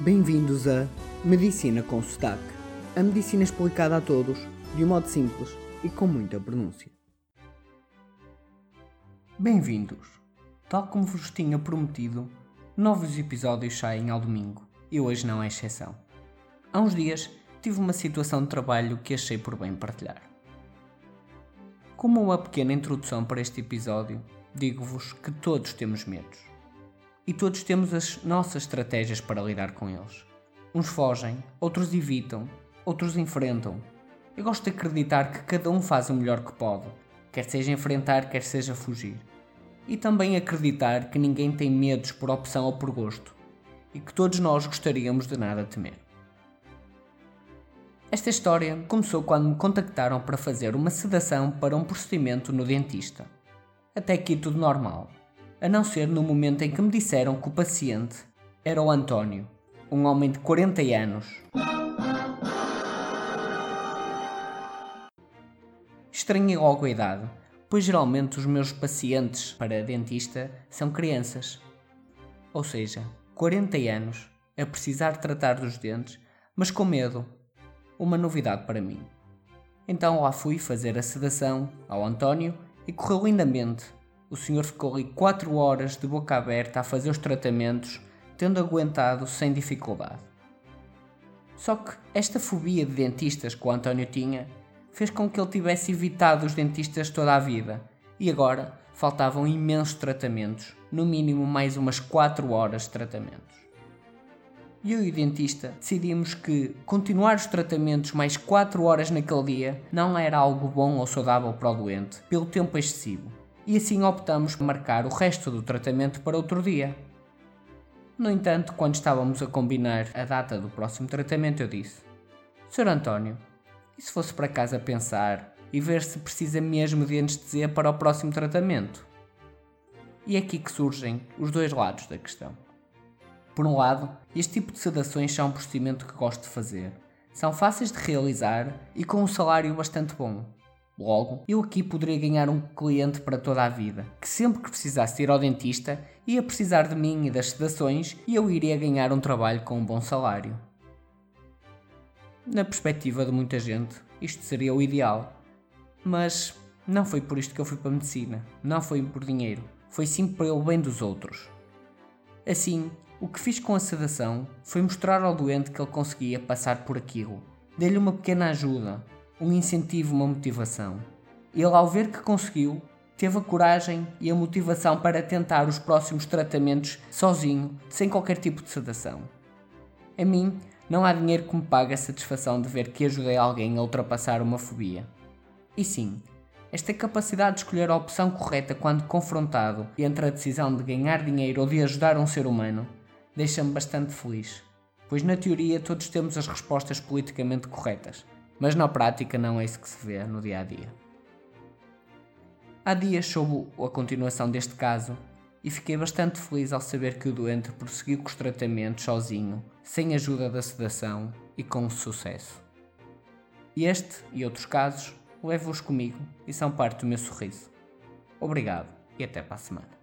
Bem-vindos a Medicina com Sotaque. A medicina explicada a todos, de um modo simples e com muita pronúncia. Bem-vindos! Tal como vos tinha prometido, novos episódios saem ao domingo e hoje não é exceção. Há uns dias tive uma situação de trabalho que achei por bem partilhar. Como uma pequena introdução para este episódio, digo-vos que todos temos medos e todos temos as nossas estratégias para lidar com eles. Uns fogem, outros evitam, outros enfrentam. Eu gosto de acreditar que cada um faz o melhor que pode, quer seja enfrentar, quer seja fugir. E também acreditar que ninguém tem medos por opção ou por gosto, e que todos nós gostaríamos de nada temer. Esta história começou quando me contactaram para fazer uma sedação para um procedimento no dentista. Até aqui tudo normal a não ser no momento em que me disseram que o paciente era o António, um homem de 40 anos. Estranhei logo a idade, pois geralmente os meus pacientes para dentista são crianças. Ou seja, 40 anos a precisar tratar dos dentes, mas com medo. Uma novidade para mim. Então lá fui fazer a sedação ao António e correu lindamente o senhor ficou ali 4 horas de boca aberta a fazer os tratamentos, tendo aguentado sem dificuldade. Só que esta fobia de dentistas que o António tinha fez com que ele tivesse evitado os dentistas toda a vida e agora faltavam imensos tratamentos, no mínimo mais umas 4 horas de tratamentos. Eu e o dentista decidimos que continuar os tratamentos mais 4 horas naquele dia não era algo bom ou saudável para o doente, pelo tempo excessivo e assim optamos por marcar o resto do tratamento para outro dia. No entanto, quando estávamos a combinar a data do próximo tratamento, eu disse: Sr. António, e se fosse para casa pensar e ver se precisa mesmo de anestesia para o próximo tratamento? E é aqui que surgem os dois lados da questão. Por um lado, este tipo de sedações são um procedimento que gosto de fazer. São fáceis de realizar e com um salário bastante bom. Logo, eu aqui poderia ganhar um cliente para toda a vida, que sempre que precisasse ir ao dentista ia precisar de mim e das sedações e eu iria ganhar um trabalho com um bom salário. Na perspectiva de muita gente, isto seria o ideal. Mas não foi por isto que eu fui para a medicina, não foi por dinheiro, foi sim pelo bem dos outros. Assim, o que fiz com a sedação foi mostrar ao doente que ele conseguia passar por aquilo. Dei-lhe uma pequena ajuda, um incentivo, uma motivação. Ele, ao ver que conseguiu, teve a coragem e a motivação para tentar os próximos tratamentos sozinho, sem qualquer tipo de sedação. A mim, não há dinheiro que me pague a satisfação de ver que ajudei alguém a ultrapassar uma fobia. E sim, esta capacidade de escolher a opção correta quando confrontado entre a decisão de ganhar dinheiro ou de ajudar um ser humano deixa-me bastante feliz, pois na teoria todos temos as respostas politicamente corretas mas na prática não é isso que se vê no dia a dia. Há dias soube a continuação deste caso e fiquei bastante feliz ao saber que o doente prosseguiu com os tratamentos sozinho, sem ajuda da sedação e com sucesso. Este e outros casos levo-os comigo e são parte do meu sorriso. Obrigado e até para a semana.